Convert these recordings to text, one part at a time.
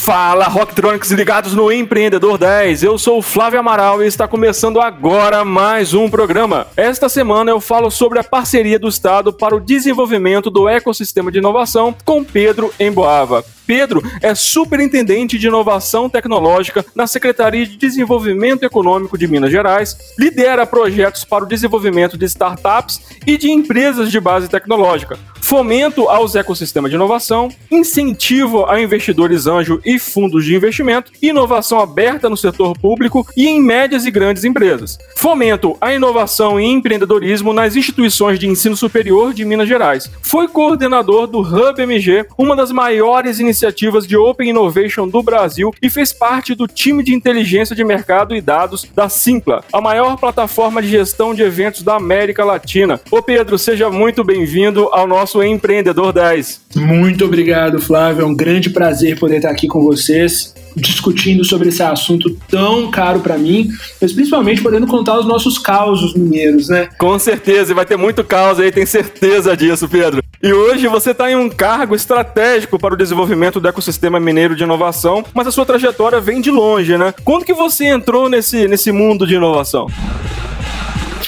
Fala, Rocktronics ligados no Empreendedor 10. Eu sou o Flávio Amaral e está começando agora mais um programa. Esta semana eu falo sobre a parceria do Estado para o desenvolvimento do ecossistema de inovação com Pedro Emboava. Pedro é superintendente de inovação tecnológica na Secretaria de Desenvolvimento Econômico de Minas Gerais, lidera projetos para o desenvolvimento de startups e de empresas de base tecnológica, fomento aos ecossistemas de inovação, incentivo a investidores anjo e fundos de investimento, inovação aberta no setor público e em médias e grandes empresas, fomento à inovação e empreendedorismo nas instituições de ensino superior de Minas Gerais. Foi coordenador do Hub MG, uma das maiores iniciativas de Open Innovation do Brasil e fez parte do time de inteligência de mercado e dados da Simpla, a maior plataforma de gestão de eventos da América Latina. Ô Pedro, seja muito bem-vindo ao nosso Empreendedor 10. Muito obrigado, Flávio. É um grande prazer poder estar aqui com vocês discutindo sobre esse assunto tão caro para mim, mas principalmente podendo contar os nossos causos mineiros, né? Com certeza, e vai ter muito caos aí, tem certeza disso, Pedro. E hoje você está em um cargo estratégico para o desenvolvimento do ecossistema mineiro de inovação, mas a sua trajetória vem de longe, né? Quando que você entrou nesse, nesse mundo de inovação?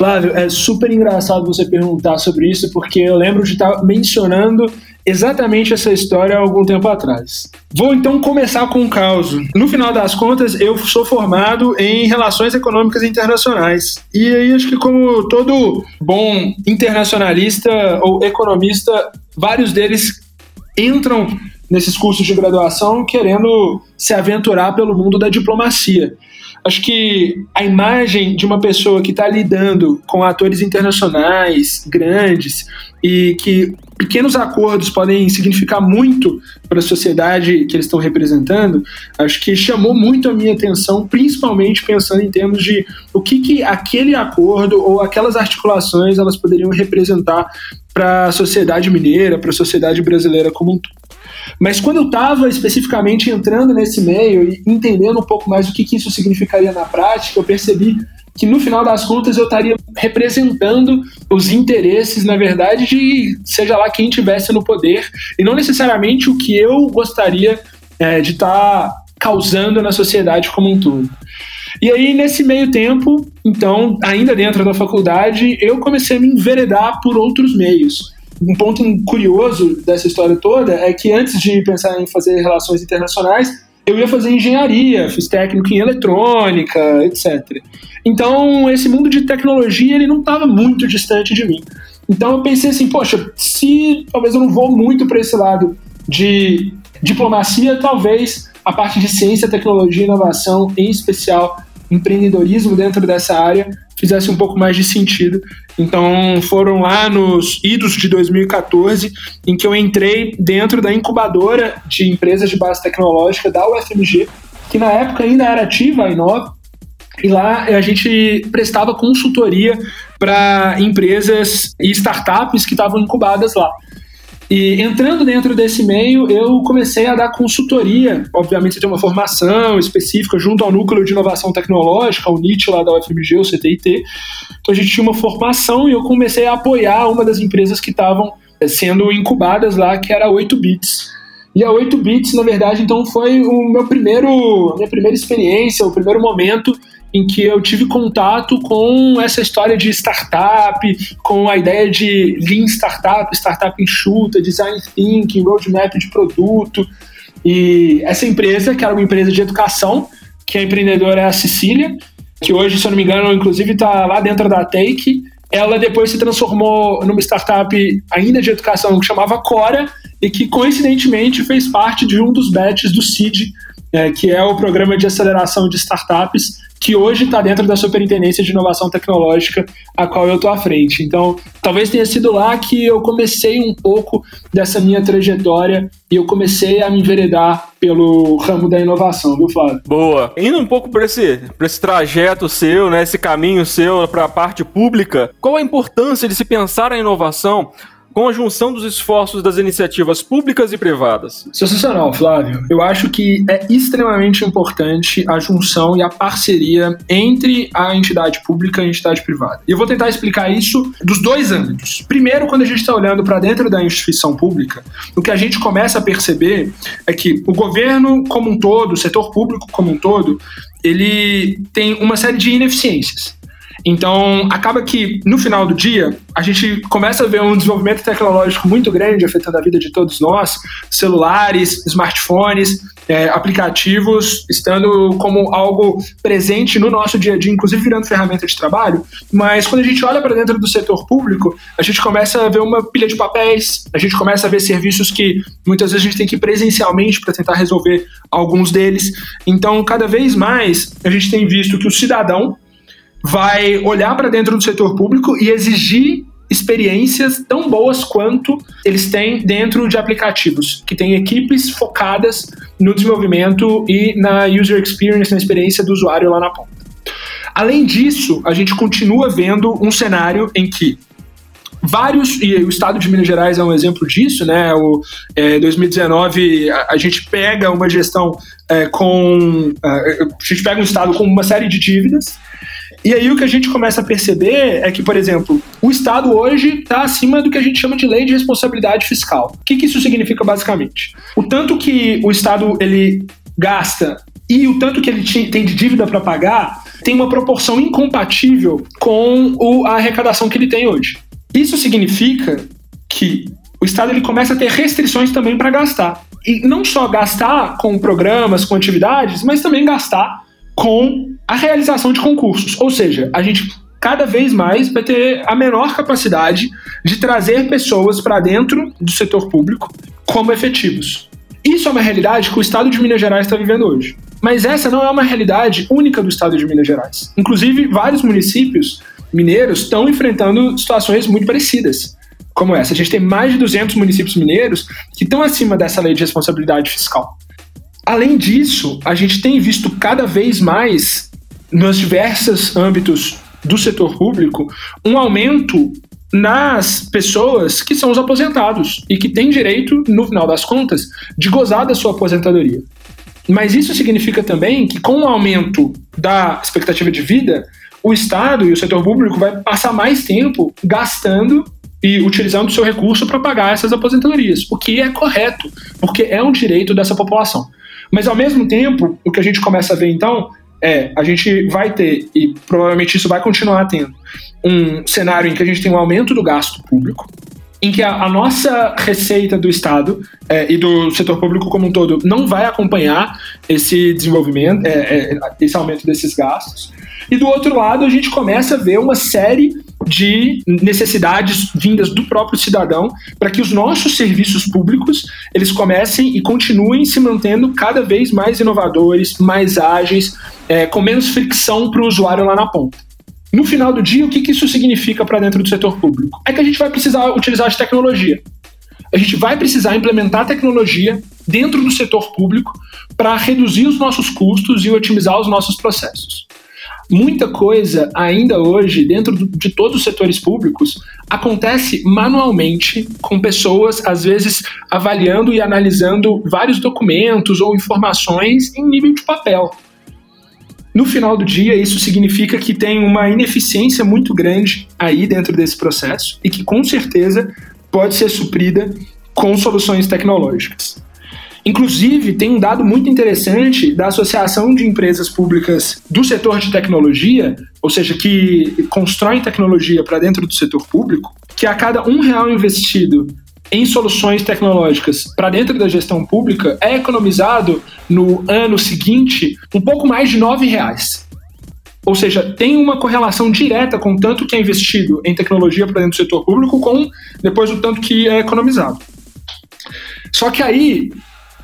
Flávio, é super engraçado você perguntar sobre isso, porque eu lembro de estar mencionando exatamente essa história há algum tempo atrás. Vou então começar com um caos. No final das contas, eu sou formado em relações econômicas internacionais. E aí acho que como todo bom internacionalista ou economista, vários deles entram nesses cursos de graduação querendo se aventurar pelo mundo da diplomacia. Acho que a imagem de uma pessoa que está lidando com atores internacionais grandes e que pequenos acordos podem significar muito para a sociedade que eles estão representando, acho que chamou muito a minha atenção, principalmente pensando em termos de o que, que aquele acordo ou aquelas articulações elas poderiam representar para a sociedade mineira, para a sociedade brasileira como um todo. Mas quando eu estava especificamente entrando nesse meio e entendendo um pouco mais o que, que isso significaria na prática, eu percebi que no final das contas eu estaria representando os interesses, na verdade, de seja lá quem tivesse no poder, e não necessariamente o que eu gostaria é, de estar tá causando na sociedade como um todo. E aí, nesse meio tempo, então, ainda dentro da faculdade, eu comecei a me enveredar por outros meios. Um ponto curioso dessa história toda é que antes de pensar em fazer relações internacionais, eu ia fazer engenharia, fiz técnico em eletrônica, etc. Então, esse mundo de tecnologia, ele não estava muito distante de mim. Então, eu pensei assim, poxa, se talvez eu não vou muito para esse lado de diplomacia, talvez a parte de ciência, tecnologia e inovação, em especial empreendedorismo dentro dessa área, fizesse um pouco mais de sentido. Então, foram lá nos idos de 2014 em que eu entrei dentro da incubadora de empresas de base tecnológica da UFMG, que na época ainda era ativa, a Inova, e lá a gente prestava consultoria para empresas e startups que estavam incubadas lá. E entrando dentro desse meio, eu comecei a dar consultoria. Obviamente, tem uma formação específica junto ao Núcleo de Inovação Tecnológica, o NIT lá da UFMG, o CTIT. Então, a gente tinha uma formação e eu comecei a apoiar uma das empresas que estavam eh, sendo incubadas lá, que era a 8 Bits. E a 8 Bits, na verdade, então foi o meu primeiro, minha primeira experiência, o primeiro momento em que eu tive contato com essa história de startup, com a ideia de Lean Startup, startup enxuta, design thinking, roadmap de produto. E essa empresa, que era uma empresa de educação, que a empreendedora é a Cecília, que hoje, se eu não me engano, inclusive está lá dentro da Take, ela depois se transformou numa startup ainda de educação que chamava Cora e que coincidentemente fez parte de um dos batches do CID, é, que é o programa de aceleração de startups que hoje está dentro da Superintendência de Inovação Tecnológica, a qual eu estou à frente. Então, talvez tenha sido lá que eu comecei um pouco dessa minha trajetória e eu comecei a me enveredar pelo ramo da inovação, viu, Flávio? Boa. Indo um pouco para esse, esse trajeto seu, né, esse caminho seu para a parte pública, qual a importância de se pensar a inovação com a junção dos esforços das iniciativas públicas e privadas? Sensacional, Flávio. Eu acho que é extremamente importante a junção e a parceria entre a entidade pública e a entidade privada. E eu vou tentar explicar isso dos dois âmbitos. Primeiro, quando a gente está olhando para dentro da instituição pública, o que a gente começa a perceber é que o governo como um todo, o setor público como um todo, ele tem uma série de ineficiências. Então, acaba que no final do dia, a gente começa a ver um desenvolvimento tecnológico muito grande afetando a vida de todos nós, celulares, smartphones, é, aplicativos estando como algo presente no nosso dia a dia, inclusive virando ferramenta de trabalho. Mas quando a gente olha para dentro do setor público, a gente começa a ver uma pilha de papéis, a gente começa a ver serviços que muitas vezes a gente tem que ir presencialmente para tentar resolver alguns deles. Então, cada vez mais, a gente tem visto que o cidadão vai olhar para dentro do setor público e exigir experiências tão boas quanto eles têm dentro de aplicativos, que têm equipes focadas no desenvolvimento e na user experience, na experiência do usuário lá na ponta. Além disso, a gente continua vendo um cenário em que vários, e o estado de Minas Gerais é um exemplo disso, né? O é, 2019 a, a, gente pega uma gestão é, com. A, a gente pega um estado com uma série de dívidas e aí o que a gente começa a perceber é que, por exemplo, o Estado hoje está acima do que a gente chama de lei de responsabilidade fiscal. O que, que isso significa basicamente? O tanto que o Estado ele gasta e o tanto que ele tem de dívida para pagar tem uma proporção incompatível com o, a arrecadação que ele tem hoje. Isso significa que o Estado ele começa a ter restrições também para gastar. E não só gastar com programas, com atividades, mas também gastar com a realização de concursos. Ou seja, a gente cada vez mais vai ter a menor capacidade de trazer pessoas para dentro do setor público como efetivos. Isso é uma realidade que o estado de Minas Gerais está vivendo hoje. Mas essa não é uma realidade única do estado de Minas Gerais. Inclusive, vários municípios mineiros estão enfrentando situações muito parecidas, como essa. A gente tem mais de 200 municípios mineiros que estão acima dessa lei de responsabilidade fiscal. Além disso, a gente tem visto cada vez mais, nos diversos âmbitos do setor público, um aumento nas pessoas que são os aposentados e que têm direito, no final das contas, de gozar da sua aposentadoria. Mas isso significa também que, com o aumento da expectativa de vida, o Estado e o setor público vai passar mais tempo gastando e utilizando o seu recurso para pagar essas aposentadorias, o que é correto, porque é um direito dessa população. Mas ao mesmo tempo, o que a gente começa a ver então é a gente vai ter, e provavelmente isso vai continuar tendo, um cenário em que a gente tem um aumento do gasto público, em que a, a nossa receita do Estado é, e do setor público como um todo não vai acompanhar esse desenvolvimento, é, é, esse aumento desses gastos. E do outro lado, a gente começa a ver uma série de necessidades vindas do próprio cidadão para que os nossos serviços públicos eles comecem e continuem se mantendo cada vez mais inovadores, mais ágeis, é, com menos fricção para o usuário lá na ponta. No final do dia, o que, que isso significa para dentro do setor público? É que a gente vai precisar utilizar de tecnologia. A gente vai precisar implementar tecnologia dentro do setor público para reduzir os nossos custos e otimizar os nossos processos muita coisa ainda hoje, dentro de todos os setores públicos, acontece manualmente, com pessoas, às vezes, avaliando e analisando vários documentos ou informações em nível de papel. No final do dia, isso significa que tem uma ineficiência muito grande aí dentro desse processo e que, com certeza, pode ser suprida com soluções tecnológicas. Inclusive, tem um dado muito interessante da Associação de Empresas Públicas do setor de tecnologia, ou seja, que constroem tecnologia para dentro do setor público, que a cada um real investido em soluções tecnológicas para dentro da gestão pública é economizado no ano seguinte um pouco mais de nove reais. Ou seja, tem uma correlação direta com o tanto que é investido em tecnologia para dentro do setor público com depois o tanto que é economizado. Só que aí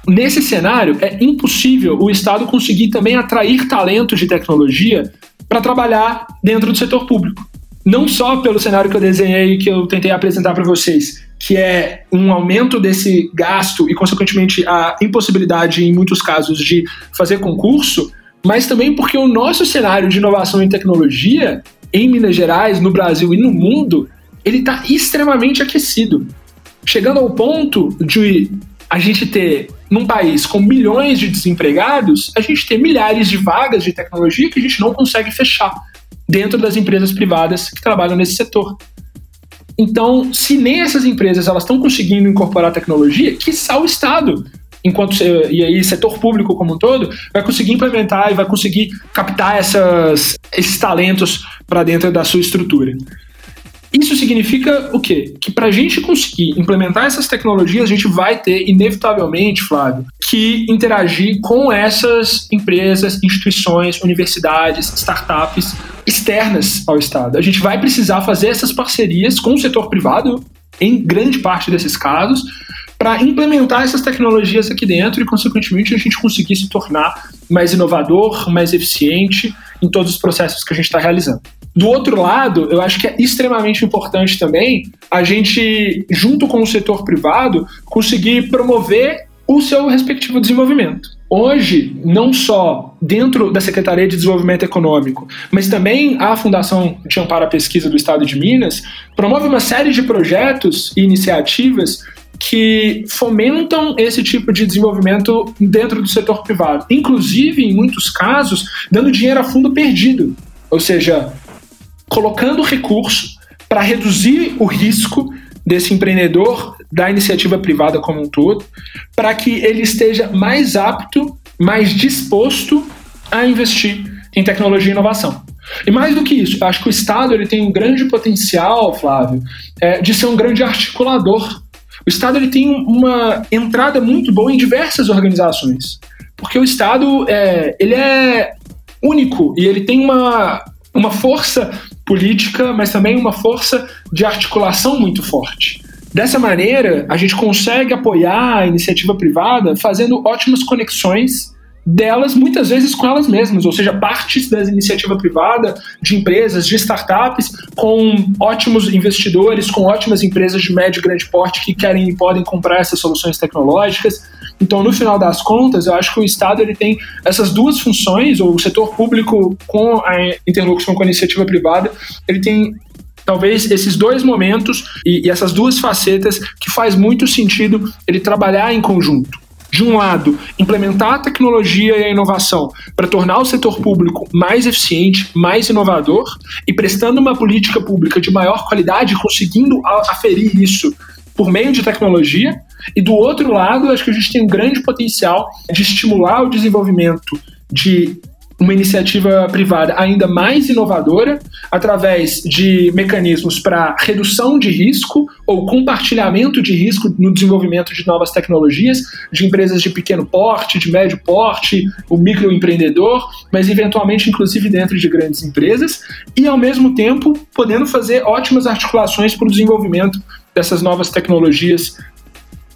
nesse cenário, é impossível o Estado conseguir também atrair talentos de tecnologia para trabalhar dentro do setor público. Não só pelo cenário que eu desenhei, que eu tentei apresentar para vocês, que é um aumento desse gasto e, consequentemente, a impossibilidade, em muitos casos, de fazer concurso, mas também porque o nosso cenário de inovação em tecnologia, em Minas Gerais, no Brasil e no mundo, ele está extremamente aquecido. chegando ao ponto de a gente ter, num país com milhões de desempregados, a gente ter milhares de vagas de tecnologia que a gente não consegue fechar dentro das empresas privadas que trabalham nesse setor. Então, se nem essas empresas elas estão conseguindo incorporar tecnologia, que o Estado, enquanto e aí setor público como um todo, vai conseguir implementar e vai conseguir captar essas, esses talentos para dentro da sua estrutura. Isso significa o quê? Que para a gente conseguir implementar essas tecnologias, a gente vai ter, inevitavelmente, Flávio, que interagir com essas empresas, instituições, universidades, startups externas ao Estado. A gente vai precisar fazer essas parcerias com o setor privado, em grande parte desses casos, para implementar essas tecnologias aqui dentro e, consequentemente, a gente conseguir se tornar mais inovador, mais eficiente em todos os processos que a gente está realizando. Do outro lado, eu acho que é extremamente importante também a gente, junto com o setor privado, conseguir promover o seu respectivo desenvolvimento. Hoje, não só dentro da Secretaria de Desenvolvimento Econômico, mas também a Fundação de Amparo à Pesquisa do Estado de Minas promove uma série de projetos e iniciativas que fomentam esse tipo de desenvolvimento dentro do setor privado. Inclusive, em muitos casos, dando dinheiro a fundo perdido. Ou seja, colocando recurso para reduzir o risco desse empreendedor da iniciativa privada como um todo, para que ele esteja mais apto, mais disposto a investir em tecnologia e inovação. E mais do que isso, acho que o Estado ele tem um grande potencial, Flávio, é, de ser um grande articulador. O Estado ele tem uma entrada muito boa em diversas organizações, porque o Estado é, ele é único e ele tem uma, uma força política, mas também uma força de articulação muito forte. Dessa maneira, a gente consegue apoiar a iniciativa privada fazendo ótimas conexões delas, muitas vezes com elas mesmas, ou seja, partes da iniciativa privada, de empresas, de startups, com ótimos investidores, com ótimas empresas de médio e grande porte que querem e podem comprar essas soluções tecnológicas. Então, no final das contas, eu acho que o Estado ele tem essas duas funções, ou o setor público com a interlocução com a iniciativa privada, ele tem talvez esses dois momentos e, e essas duas facetas que faz muito sentido ele trabalhar em conjunto de um lado, implementar a tecnologia e a inovação para tornar o setor público mais eficiente, mais inovador e prestando uma política pública de maior qualidade, conseguindo aferir isso por meio de tecnologia. E do outro lado, acho que a gente tem um grande potencial de estimular o desenvolvimento de uma iniciativa privada ainda mais inovadora, através de mecanismos para redução de risco ou compartilhamento de risco no desenvolvimento de novas tecnologias, de empresas de pequeno porte, de médio porte, o microempreendedor, mas eventualmente inclusive dentro de grandes empresas, e ao mesmo tempo podendo fazer ótimas articulações para o desenvolvimento dessas novas tecnologias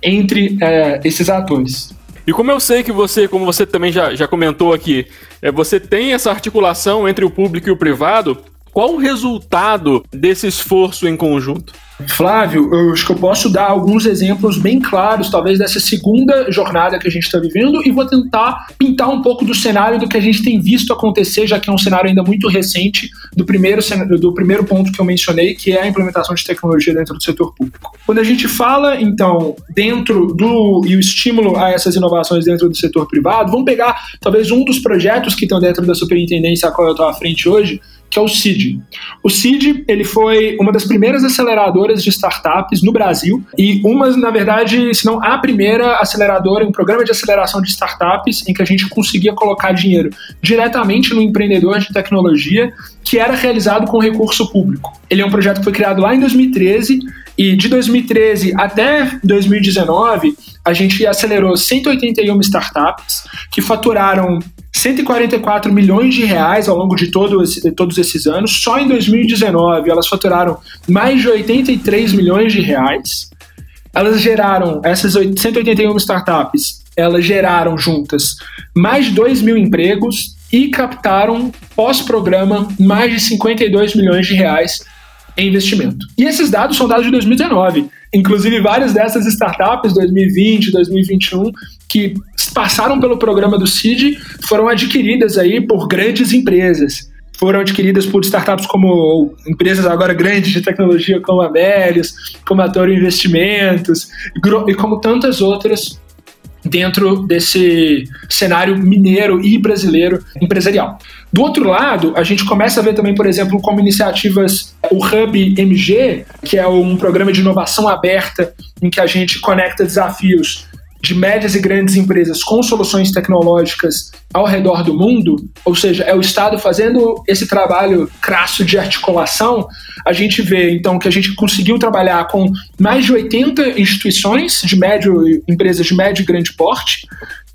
entre é, esses atores. E como eu sei que você, como você também já, já comentou aqui, é, você tem essa articulação entre o público e o privado, qual o resultado desse esforço em conjunto? Flávio, eu acho que eu posso dar alguns exemplos bem claros, talvez dessa segunda jornada que a gente está vivendo, e vou tentar pintar um pouco do cenário do que a gente tem visto acontecer, já que é um cenário ainda muito recente do primeiro, do primeiro ponto que eu mencionei, que é a implementação de tecnologia dentro do setor público. Quando a gente fala, então, dentro do e o estímulo a essas inovações dentro do setor privado, vamos pegar talvez um dos projetos que estão dentro da superintendência a qual eu estou à frente hoje, que é o CID. O CID ele foi uma das primeiras aceleradoras de startups no Brasil e uma, na verdade, se não a primeira aceleradora, um programa de aceleração de startups em que a gente conseguia colocar dinheiro diretamente no empreendedor de tecnologia que era realizado com recurso público. Ele é um projeto que foi criado lá em 2013 e de 2013 até 2019 a gente acelerou 181 startups que faturaram 144 milhões de reais ao longo de todo esse, todos esses anos. Só em 2019 elas faturaram mais de 83 milhões de reais. Elas geraram, essas 181 startups, elas geraram juntas mais de 2 mil empregos e captaram, pós-programa, mais de 52 milhões de reais em investimento. E esses dados são dados de 2019. Inclusive, várias dessas startups, 2020, 2021, que passaram pelo programa do CID, foram adquiridas aí por grandes empresas. foram adquiridas por startups como empresas agora grandes de tecnologia como a Melius, como a Toro Investimentos e como tantas outras dentro desse cenário mineiro e brasileiro empresarial. Do outro lado, a gente começa a ver também, por exemplo, como iniciativas o Hub MG, que é um programa de inovação aberta em que a gente conecta desafios de médias e grandes empresas com soluções tecnológicas ao redor do mundo, ou seja, é o Estado fazendo esse trabalho crasso de articulação, a gente vê então que a gente conseguiu trabalhar com mais de 80 instituições de médio, empresas de médio e grande porte,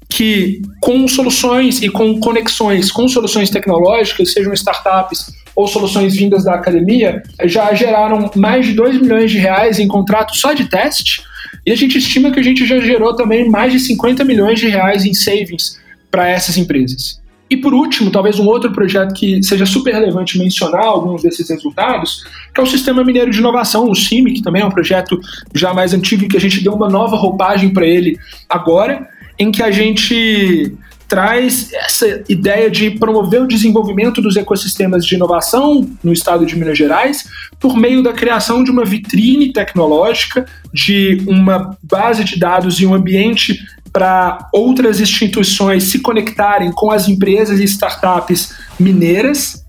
que com soluções e com conexões com soluções tecnológicas, sejam startups ou soluções vindas da academia, já geraram mais de 2 milhões de reais em contratos só de teste, e a gente estima que a gente já gerou também mais de 50 milhões de reais em savings para essas empresas. E por último, talvez um outro projeto que seja super relevante mencionar alguns desses resultados, que é o Sistema Mineiro de Inovação, o CIMI, que também é um projeto já mais antigo e que a gente deu uma nova roupagem para ele agora, em que a gente traz essa ideia de promover o desenvolvimento dos ecossistemas de inovação no estado de Minas Gerais por meio da criação de uma vitrine tecnológica, de uma base de dados e um ambiente para outras instituições se conectarem com as empresas e startups mineiras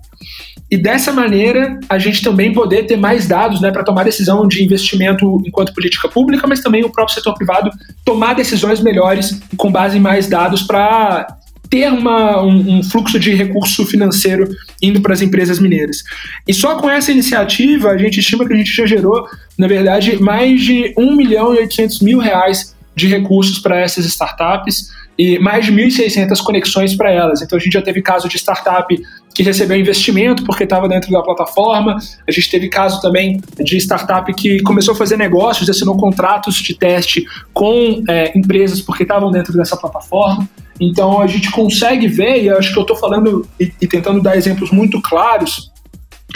e dessa maneira a gente também poder ter mais dados né, para tomar decisão de investimento enquanto política pública, mas também o próprio setor privado tomar decisões melhores com base em mais dados para ter uma, um, um, fluxo de recurso financeiro indo para as empresas mineiras. E só com essa iniciativa, a gente estima que a gente já gerou, na verdade, mais de 1 milhão e 800 mil reais de recursos para essas startups e mais de 1.600 conexões para elas. Então a gente já teve caso de startup que recebeu investimento porque estava dentro da plataforma. A gente teve caso também de startup que começou a fazer negócios, assinou contratos de teste com é, empresas porque estavam dentro dessa plataforma. Então a gente consegue ver, e acho que eu estou falando e, e tentando dar exemplos muito claros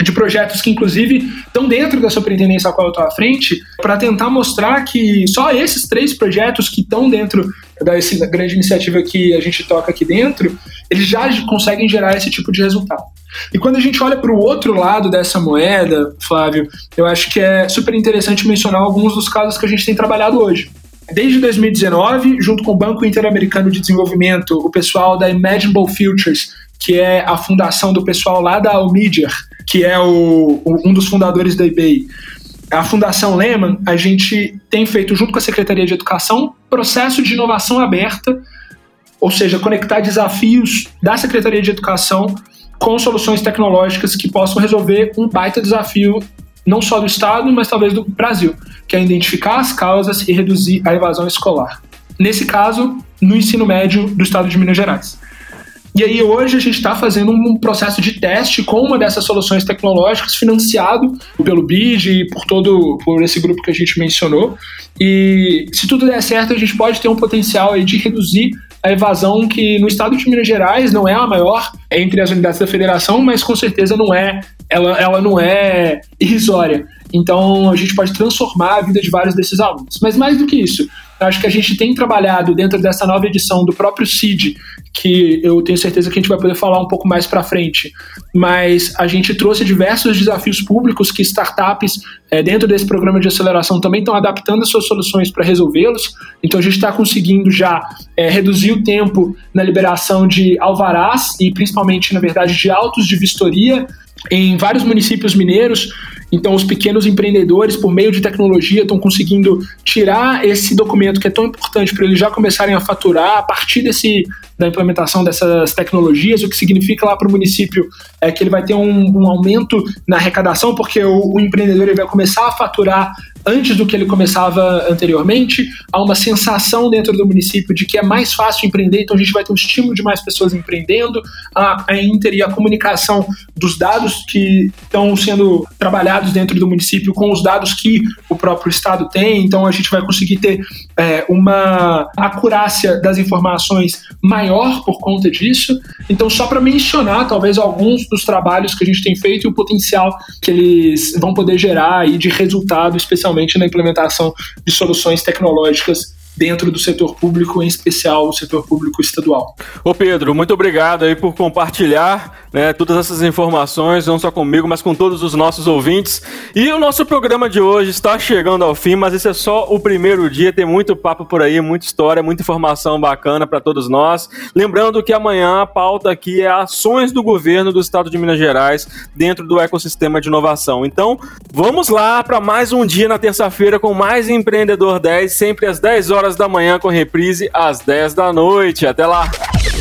de projetos que, inclusive, estão dentro da superintendência a qual eu estou à frente, para tentar mostrar que só esses três projetos que estão dentro dessa grande iniciativa que a gente toca aqui dentro, eles já conseguem gerar esse tipo de resultado. E quando a gente olha para o outro lado dessa moeda, Flávio, eu acho que é super interessante mencionar alguns dos casos que a gente tem trabalhado hoje. Desde 2019, junto com o Banco Interamericano de Desenvolvimento, o pessoal da Imaginable Futures, que é a fundação do pessoal lá da Almidier, que é o, um dos fundadores da eBay, a Fundação Lehman, a gente tem feito, junto com a Secretaria de Educação, processo de inovação aberta, ou seja, conectar desafios da Secretaria de Educação com soluções tecnológicas que possam resolver um baita desafio, não só do Estado, mas talvez do Brasil, que é identificar as causas e reduzir a evasão escolar. Nesse caso, no ensino médio do Estado de Minas Gerais. E aí hoje a gente está fazendo um processo de teste com uma dessas soluções tecnológicas financiado pelo BID e por todo por esse grupo que a gente mencionou. E se tudo der certo, a gente pode ter um potencial aí de reduzir a evasão que no estado de Minas Gerais não é a maior entre as unidades da federação, mas com certeza não é, ela, ela não é irrisória. Então a gente pode transformar a vida de vários desses alunos. Mas mais do que isso, acho que a gente tem trabalhado dentro dessa nova edição do próprio CID, que eu tenho certeza que a gente vai poder falar um pouco mais para frente. Mas a gente trouxe diversos desafios públicos que startups é, dentro desse programa de aceleração também estão adaptando as suas soluções para resolvê-los. Então a gente está conseguindo já é, reduzir o tempo na liberação de alvarás e principalmente, na verdade, de autos de vistoria em vários municípios mineiros. Então, os pequenos empreendedores, por meio de tecnologia, estão conseguindo tirar esse documento que é tão importante para eles já começarem a faturar a partir desse, da implementação dessas tecnologias, o que significa lá para o município é que ele vai ter um, um aumento na arrecadação, porque o, o empreendedor ele vai começar a faturar antes do que ele começava anteriormente, há uma sensação dentro do município de que é mais fácil empreender, então a gente vai ter um estímulo de mais pessoas empreendendo, a, a Inter e a comunicação dos dados que estão sendo trabalhados dentro do município com os dados que o próprio Estado tem, então a gente vai conseguir ter é, uma acurácia das informações maior por conta disso. Então, só para mencionar, talvez, alguns dos trabalhos que a gente tem feito e o potencial que eles vão poder gerar aí de resultado, especialmente na implementação de soluções tecnológicas dentro do setor público, em especial o setor público estadual. Ô Pedro, muito obrigado aí por compartilhar né, todas essas informações, não só comigo, mas com todos os nossos ouvintes. E o nosso programa de hoje está chegando ao fim, mas esse é só o primeiro dia, tem muito papo por aí, muita história, muita informação bacana para todos nós. Lembrando que amanhã a pauta aqui é ações do governo do estado de Minas Gerais dentro do ecossistema de inovação. Então, vamos lá para mais um dia na terça-feira com mais Empreendedor 10, sempre às 10 horas da manhã com reprise às 10 da noite. Até lá.